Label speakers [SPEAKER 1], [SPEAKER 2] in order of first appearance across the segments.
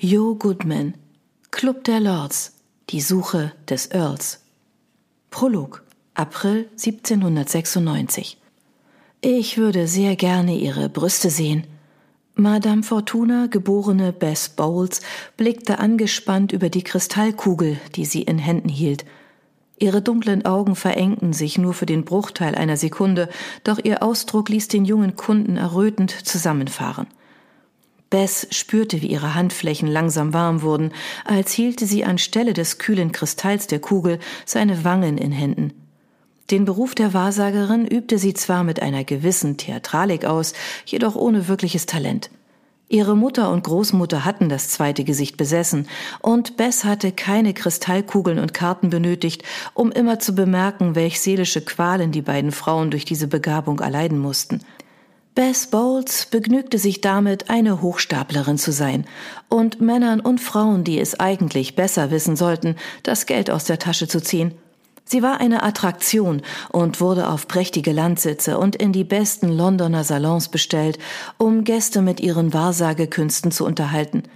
[SPEAKER 1] Jo Goodman, Club der Lords, die Suche des Earls. Prolog, April 1796. Ich würde sehr gerne Ihre Brüste sehen. Madame Fortuna, geborene Bess Bowles, blickte angespannt über die Kristallkugel, die sie in Händen hielt. Ihre dunklen Augen verengten sich nur für den Bruchteil einer Sekunde, doch ihr Ausdruck ließ den jungen Kunden errötend zusammenfahren. Bess spürte, wie ihre Handflächen langsam warm wurden, als hielte sie anstelle des kühlen Kristalls der Kugel seine Wangen in Händen. Den Beruf der Wahrsagerin übte sie zwar mit einer gewissen Theatralik aus, jedoch ohne wirkliches Talent. Ihre Mutter und Großmutter hatten das zweite Gesicht besessen, und Bess hatte keine Kristallkugeln und Karten benötigt, um immer zu bemerken, welch seelische Qualen die beiden Frauen durch diese Begabung erleiden mussten. Bess Bowles begnügte sich damit, eine Hochstaplerin zu sein und Männern und Frauen, die es eigentlich besser wissen sollten, das Geld aus der Tasche zu ziehen. Sie war eine Attraktion und wurde auf prächtige Landsitze und in die besten Londoner Salons bestellt, um Gäste mit ihren Wahrsagekünsten zu unterhalten –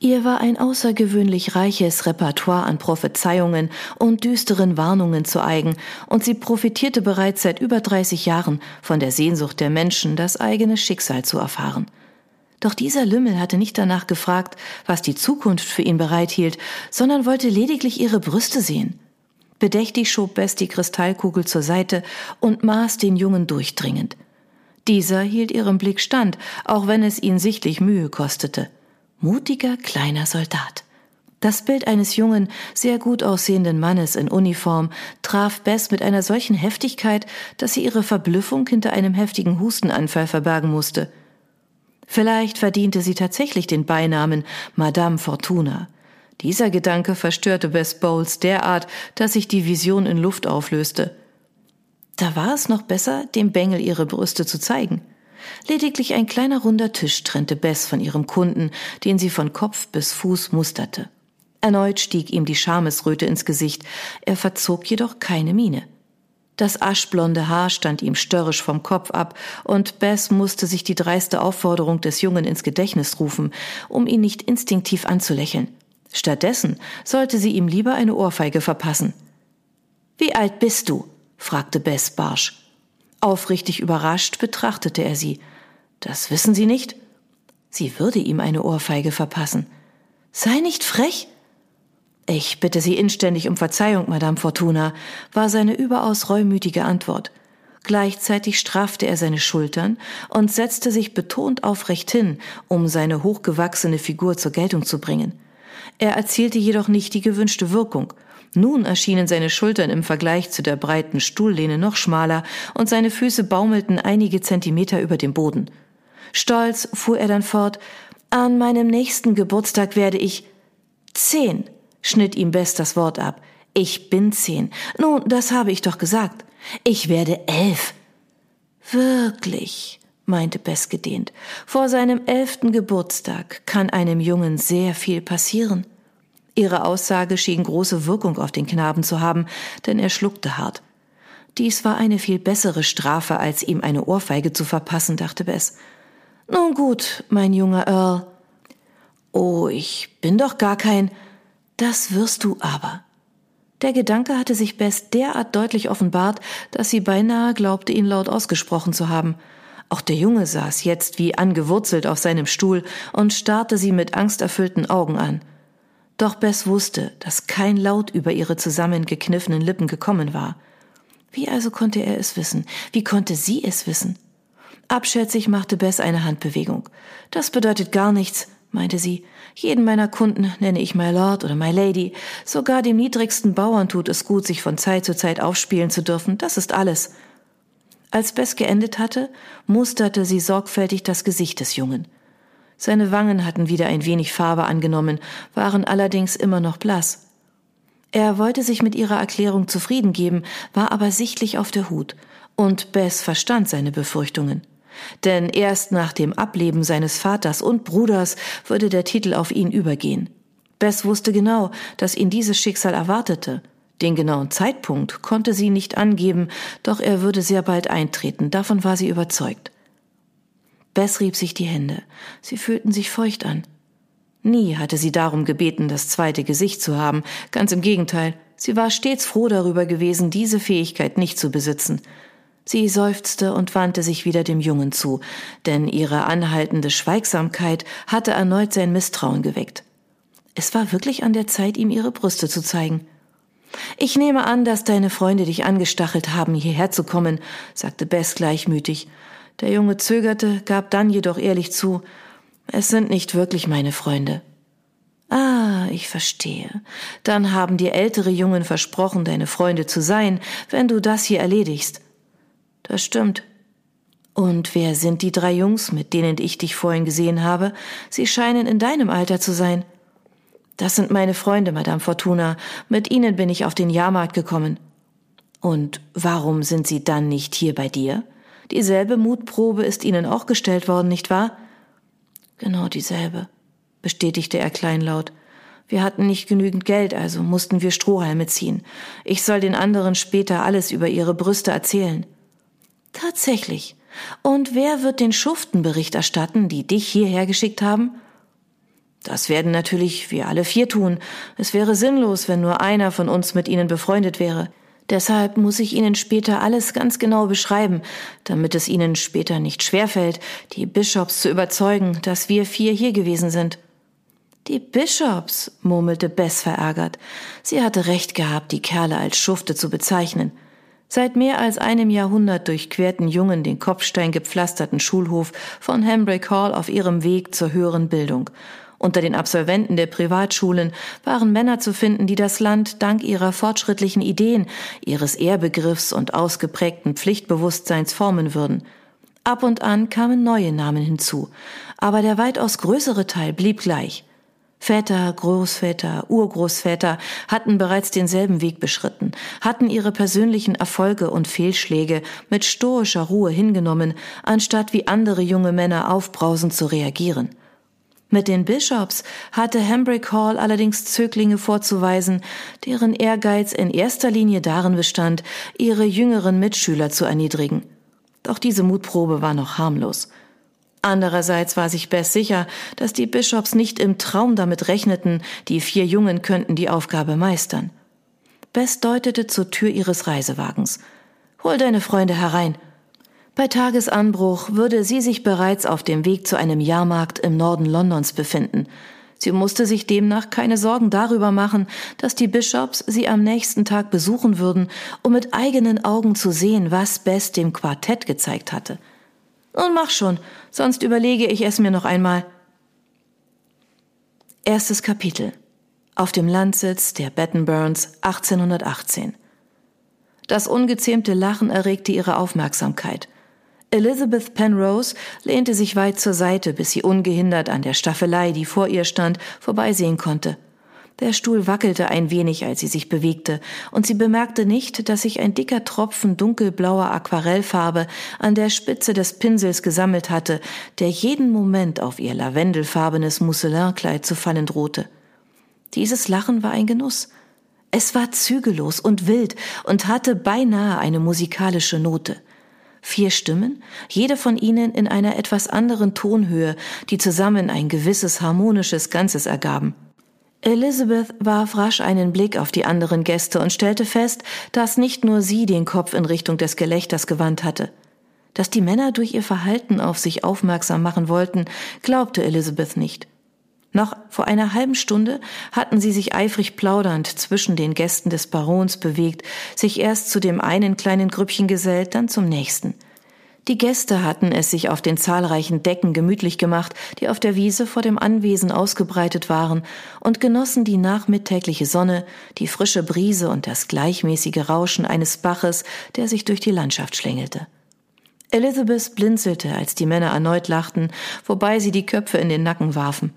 [SPEAKER 1] Ihr war ein außergewöhnlich reiches Repertoire an Prophezeiungen und düsteren Warnungen zu eigen, und sie profitierte bereits seit über 30 Jahren von der Sehnsucht der Menschen, das eigene Schicksal zu erfahren. Doch dieser Lümmel hatte nicht danach gefragt, was die Zukunft für ihn bereithielt, sondern wollte lediglich ihre Brüste sehen. Bedächtig schob Bess die Kristallkugel zur Seite und maß den Jungen durchdringend. Dieser hielt ihrem Blick stand, auch wenn es ihn sichtlich Mühe kostete. Mutiger kleiner Soldat. Das Bild eines jungen, sehr gut aussehenden Mannes in Uniform traf Bess mit einer solchen Heftigkeit, dass sie ihre Verblüffung hinter einem heftigen Hustenanfall verbergen musste. Vielleicht verdiente sie tatsächlich den Beinamen Madame Fortuna. Dieser Gedanke verstörte Bess Bowles derart, dass sich die Vision in Luft auflöste. Da war es noch besser, dem Bengel ihre Brüste zu zeigen. Lediglich ein kleiner runder Tisch trennte Bess von ihrem Kunden, den sie von Kopf bis Fuß musterte. Erneut stieg ihm die Schamesröte ins Gesicht, er verzog jedoch keine Miene. Das aschblonde Haar stand ihm störrisch vom Kopf ab, und Bess musste sich die dreiste Aufforderung des Jungen ins Gedächtnis rufen, um ihn nicht instinktiv anzulächeln. Stattdessen sollte sie ihm lieber eine Ohrfeige verpassen. Wie alt bist du? fragte Bess barsch. Aufrichtig überrascht betrachtete er sie. Das wissen Sie nicht? Sie würde ihm eine Ohrfeige verpassen. Sei nicht frech! Ich bitte Sie inständig um Verzeihung, Madame Fortuna, war seine überaus reumütige Antwort. Gleichzeitig straffte er seine Schultern und setzte sich betont aufrecht hin, um seine hochgewachsene Figur zur Geltung zu bringen. Er erzielte jedoch nicht die gewünschte Wirkung – nun erschienen seine Schultern im Vergleich zu der breiten Stuhllehne noch schmaler und seine Füße baumelten einige Zentimeter über dem Boden. Stolz fuhr er dann fort, an meinem nächsten Geburtstag werde ich zehn, schnitt ihm Bess das Wort ab. Ich bin zehn. Nun, das habe ich doch gesagt. Ich werde elf. Wirklich, meinte Bess gedehnt. Vor seinem elften Geburtstag kann einem Jungen sehr viel passieren. Ihre Aussage schien große Wirkung auf den Knaben zu haben, denn er schluckte hart. Dies war eine viel bessere Strafe, als ihm eine Ohrfeige zu verpassen, dachte Bess. Nun gut, mein junger Earl. Oh, ich bin doch gar kein. Das wirst du aber. Der Gedanke hatte sich Bess derart deutlich offenbart, dass sie beinahe glaubte, ihn laut ausgesprochen zu haben. Auch der Junge saß jetzt wie angewurzelt auf seinem Stuhl und starrte sie mit angsterfüllten Augen an. Doch Bess wusste, dass kein Laut über ihre zusammengekniffenen Lippen gekommen war. Wie also konnte er es wissen? Wie konnte sie es wissen? Abschätzig machte Bess eine Handbewegung. Das bedeutet gar nichts, meinte sie. Jeden meiner Kunden nenne ich My Lord oder My Lady. Sogar dem niedrigsten Bauern tut es gut, sich von Zeit zu Zeit aufspielen zu dürfen. Das ist alles. Als Bess geendet hatte, musterte sie sorgfältig das Gesicht des Jungen. Seine Wangen hatten wieder ein wenig Farbe angenommen, waren allerdings immer noch blass. Er wollte sich mit ihrer Erklärung zufrieden geben, war aber sichtlich auf der Hut, und Bess verstand seine Befürchtungen. Denn erst nach dem Ableben seines Vaters und Bruders würde der Titel auf ihn übergehen. Bess wusste genau, dass ihn dieses Schicksal erwartete. Den genauen Zeitpunkt konnte sie nicht angeben, doch er würde sehr bald eintreten, davon war sie überzeugt. Bess rieb sich die Hände. Sie fühlten sich feucht an. Nie hatte sie darum gebeten, das zweite Gesicht zu haben, ganz im Gegenteil, sie war stets froh darüber gewesen, diese Fähigkeit nicht zu besitzen. Sie seufzte und wandte sich wieder dem Jungen zu, denn ihre anhaltende Schweigsamkeit hatte erneut sein Misstrauen geweckt. Es war wirklich an der Zeit, ihm ihre Brüste zu zeigen. Ich nehme an, dass deine Freunde dich angestachelt haben, hierher zu kommen, sagte Bess gleichmütig. Der Junge zögerte, gab dann jedoch ehrlich zu, es sind nicht wirklich meine Freunde. Ah, ich verstehe. Dann haben dir ältere Jungen versprochen, deine Freunde zu sein, wenn du das hier erledigst. Das stimmt. Und wer sind die drei Jungs, mit denen ich dich vorhin gesehen habe? Sie scheinen in deinem Alter zu sein. Das sind meine Freunde, Madame Fortuna. Mit ihnen bin ich auf den Jahrmarkt gekommen. Und warum sind sie dann nicht hier bei dir? Dieselbe Mutprobe ist ihnen auch gestellt worden, nicht wahr? Genau dieselbe, bestätigte er kleinlaut. Wir hatten nicht genügend Geld, also mussten wir Strohhalme ziehen. Ich soll den anderen später alles über ihre Brüste erzählen. Tatsächlich. Und wer wird den Schuften Bericht erstatten, die dich hierher geschickt haben? Das werden natürlich wir alle vier tun. Es wäre sinnlos, wenn nur einer von uns mit ihnen befreundet wäre. Deshalb muss ich Ihnen später alles ganz genau beschreiben, damit es Ihnen später nicht schwerfällt, die Bischofs zu überzeugen, dass wir vier hier gewesen sind. Die Bischofs, murmelte Bess verärgert. Sie hatte recht gehabt, die Kerle als Schufte zu bezeichnen. Seit mehr als einem Jahrhundert durchquerten Jungen den kopfsteingepflasterten Schulhof von Hambreak Hall auf ihrem Weg zur höheren Bildung. Unter den Absolventen der Privatschulen waren Männer zu finden, die das Land dank ihrer fortschrittlichen Ideen, ihres Ehrbegriffs und ausgeprägten Pflichtbewusstseins formen würden. Ab und an kamen neue Namen hinzu, aber der weitaus größere Teil blieb gleich. Väter, Großväter, Urgroßväter hatten bereits denselben Weg beschritten, hatten ihre persönlichen Erfolge und Fehlschläge mit stoischer Ruhe hingenommen, anstatt wie andere junge Männer aufbrausend zu reagieren. Mit den Bishops hatte Hambrick Hall allerdings Zöglinge vorzuweisen, deren Ehrgeiz in erster Linie darin bestand, ihre jüngeren Mitschüler zu erniedrigen. Doch diese Mutprobe war noch harmlos. Andererseits war sich Bess sicher, dass die Bishops nicht im Traum damit rechneten, die vier Jungen könnten die Aufgabe meistern. Bess deutete zur Tür ihres Reisewagens. Hol deine Freunde herein. Bei Tagesanbruch würde sie sich bereits auf dem Weg zu einem Jahrmarkt im Norden Londons befinden. Sie musste sich demnach keine Sorgen darüber machen, dass die Bishops sie am nächsten Tag besuchen würden, um mit eigenen Augen zu sehen, was Bess dem Quartett gezeigt hatte. Und mach schon, sonst überlege ich es mir noch einmal. Erstes Kapitel. Auf dem Landsitz der Battenburns 1818. Das ungezähmte Lachen erregte ihre Aufmerksamkeit. Elizabeth Penrose lehnte sich weit zur Seite, bis sie ungehindert an der Staffelei, die vor ihr stand, vorbeisehen konnte. Der Stuhl wackelte ein wenig, als sie sich bewegte, und sie bemerkte nicht, dass sich ein dicker Tropfen dunkelblauer Aquarellfarbe an der Spitze des Pinsels gesammelt hatte, der jeden Moment auf ihr lavendelfarbenes Musselinkleid zu fallen drohte. Dieses Lachen war ein Genuss. Es war zügellos und wild und hatte beinahe eine musikalische Note. Vier Stimmen, jede von ihnen in einer etwas anderen Tonhöhe, die zusammen ein gewisses harmonisches Ganzes ergaben. Elizabeth warf rasch einen Blick auf die anderen Gäste und stellte fest, dass nicht nur sie den Kopf in Richtung des Gelächters gewandt hatte. Dass die Männer durch ihr Verhalten auf sich aufmerksam machen wollten, glaubte Elizabeth nicht. Noch vor einer halben Stunde hatten sie sich eifrig plaudernd zwischen den Gästen des Barons bewegt, sich erst zu dem einen kleinen Grüppchen gesellt, dann zum nächsten – die Gäste hatten es sich auf den zahlreichen Decken gemütlich gemacht, die auf der Wiese vor dem Anwesen ausgebreitet waren, und genossen die nachmittägliche Sonne, die frische Brise und das gleichmäßige Rauschen eines Baches, der sich durch die Landschaft schlängelte. Elizabeth blinzelte, als die Männer erneut lachten, wobei sie die Köpfe in den Nacken warfen.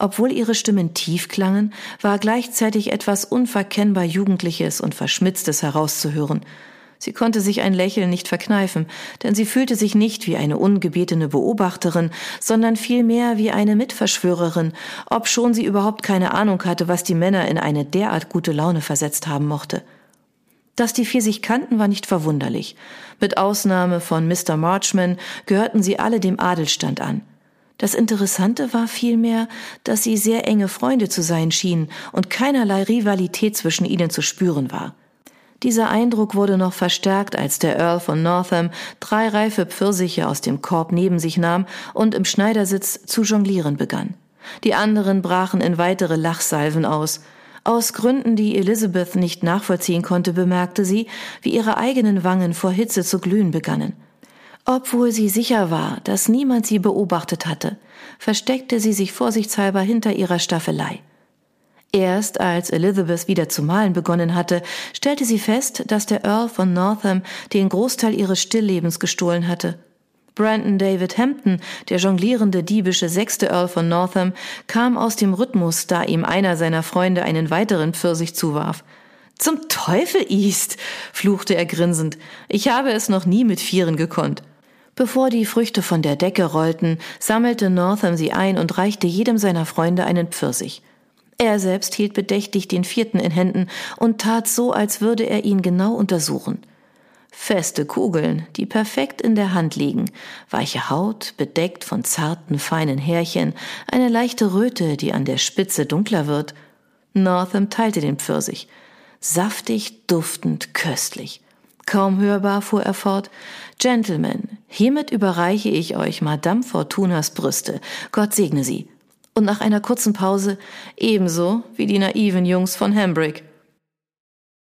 [SPEAKER 1] Obwohl ihre Stimmen tief klangen, war gleichzeitig etwas unverkennbar Jugendliches und Verschmitztes herauszuhören, Sie konnte sich ein Lächeln nicht verkneifen, denn sie fühlte sich nicht wie eine ungebetene Beobachterin, sondern vielmehr wie eine Mitverschwörerin, obschon sie überhaupt keine Ahnung hatte, was die Männer in eine derart gute Laune versetzt haben mochte. Dass die vier sich kannten, war nicht verwunderlich. Mit Ausnahme von Mr. Marchman gehörten sie alle dem Adelstand an. Das Interessante war vielmehr, dass sie sehr enge Freunde zu sein schienen und keinerlei Rivalität zwischen ihnen zu spüren war. Dieser Eindruck wurde noch verstärkt, als der Earl von Northam drei reife Pfirsiche aus dem Korb neben sich nahm und im Schneidersitz zu jonglieren begann. Die anderen brachen in weitere Lachsalven aus. Aus Gründen, die Elizabeth nicht nachvollziehen konnte, bemerkte sie, wie ihre eigenen Wangen vor Hitze zu glühen begannen. Obwohl sie sicher war, dass niemand sie beobachtet hatte, versteckte sie sich vorsichtshalber hinter ihrer Staffelei. Erst als Elizabeth wieder zu malen begonnen hatte, stellte sie fest, dass der Earl von Northam den Großteil ihres Stilllebens gestohlen hatte. Brandon David Hampton, der jonglierende diebische sechste Earl von Northam, kam aus dem Rhythmus, da ihm einer seiner Freunde einen weiteren Pfirsich zuwarf. Zum Teufel, East, fluchte er grinsend. Ich habe es noch nie mit Vieren gekonnt. Bevor die Früchte von der Decke rollten, sammelte Northam sie ein und reichte jedem seiner Freunde einen Pfirsich. Er selbst hielt bedächtig den vierten in Händen und tat so, als würde er ihn genau untersuchen. Feste Kugeln, die perfekt in der Hand liegen, weiche Haut, bedeckt von zarten, feinen Härchen, eine leichte Röte, die an der Spitze dunkler wird. Northam teilte den Pfirsich. Saftig, duftend, köstlich. Kaum hörbar fuhr er fort. Gentlemen, hiermit überreiche ich euch Madame Fortunas Brüste. Gott segne sie. Und nach einer kurzen Pause ebenso wie die naiven Jungs von Hambrick.